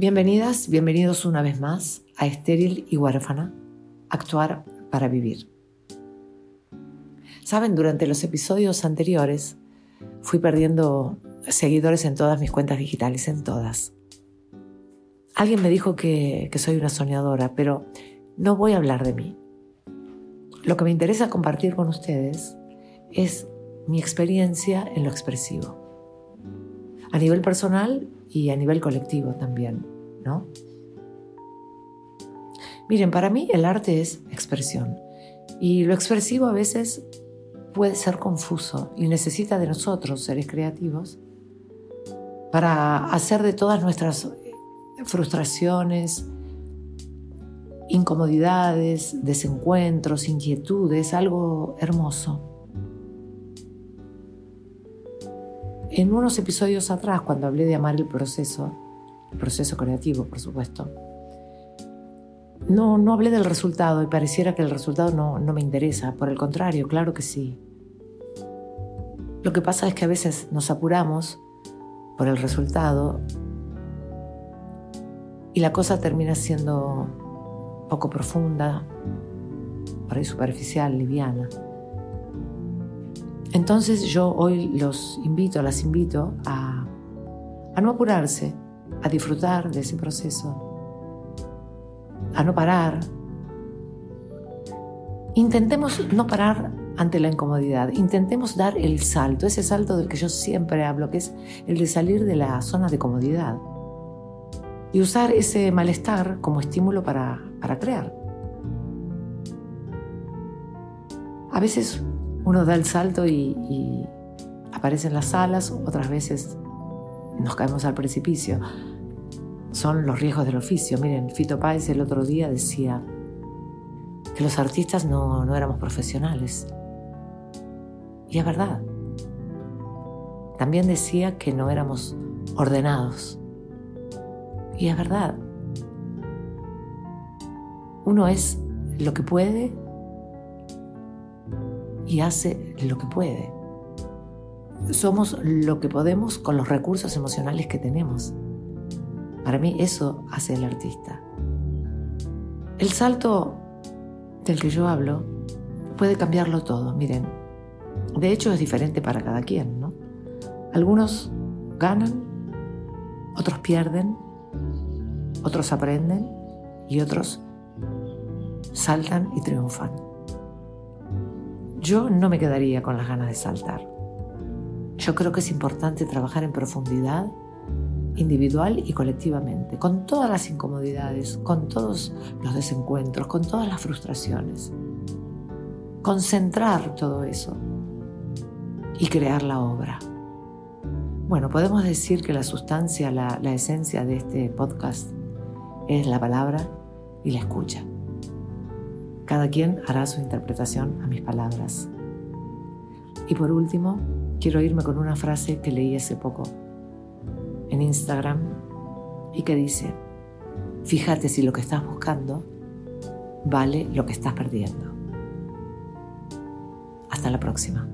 Bienvenidas, bienvenidos una vez más a Estéril y Huérfana, Actuar para Vivir. Saben, durante los episodios anteriores fui perdiendo seguidores en todas mis cuentas digitales, en todas. Alguien me dijo que, que soy una soñadora, pero no voy a hablar de mí. Lo que me interesa compartir con ustedes es mi experiencia en lo expresivo. A nivel personal y a nivel colectivo también, ¿no? Miren, para mí el arte es expresión y lo expresivo a veces puede ser confuso y necesita de nosotros, seres creativos, para hacer de todas nuestras frustraciones, incomodidades, desencuentros, inquietudes, algo hermoso. En unos episodios atrás, cuando hablé de amar el proceso, el proceso creativo, por supuesto, no, no hablé del resultado y pareciera que el resultado no, no me interesa. Por el contrario, claro que sí. Lo que pasa es que a veces nos apuramos por el resultado y la cosa termina siendo poco profunda, por ahí superficial, liviana. Entonces yo hoy los invito, las invito a, no apurarse, a disfrutar de ese proceso, a no parar. Intentemos no parar ante la incomodidad, intentemos dar el salto, ese salto del que yo siempre hablo, que es el de salir de la zona de comodidad y usar ese malestar como estímulo para, para crear. A veces uno da el salto y, aparecen las alas, otras veces nos caemos al precipicio. Son los riesgos del oficio. Miren, Fito Páez el otro día decía que los artistas no, no éramos profesionales. Y es verdad. También decía que no éramos ordenados. Y es verdad. Uno es lo que puede y hace lo que puede. Somos lo que podemos con los recursos emocionales que tenemos. Para mí eso hace el artista. El salto del que yo hablo puede cambiarlo todo. Miren, de hecho es diferente para cada quien, ¿no? Algunos ganan, otros pierden, otros aprenden y otros saltan y triunfan. Yo no me quedaría con las ganas de saltar. Yo creo que es importante trabajar en profundidad, individual y colectivamente, con todas las incomodidades, con todos los desencuentros, con todas las frustraciones. Concentrar todo eso y crear la obra. Bueno, podemos decir que la sustancia, la, la esencia de este podcast es la palabra y la escucha. Cada quien hará su interpretación a mis palabras. Y por último, quiero irme con una frase que leí hace poco en Instagram y que dice, fíjate si lo que estás buscando vale lo que estás perdiendo. Hasta la próxima.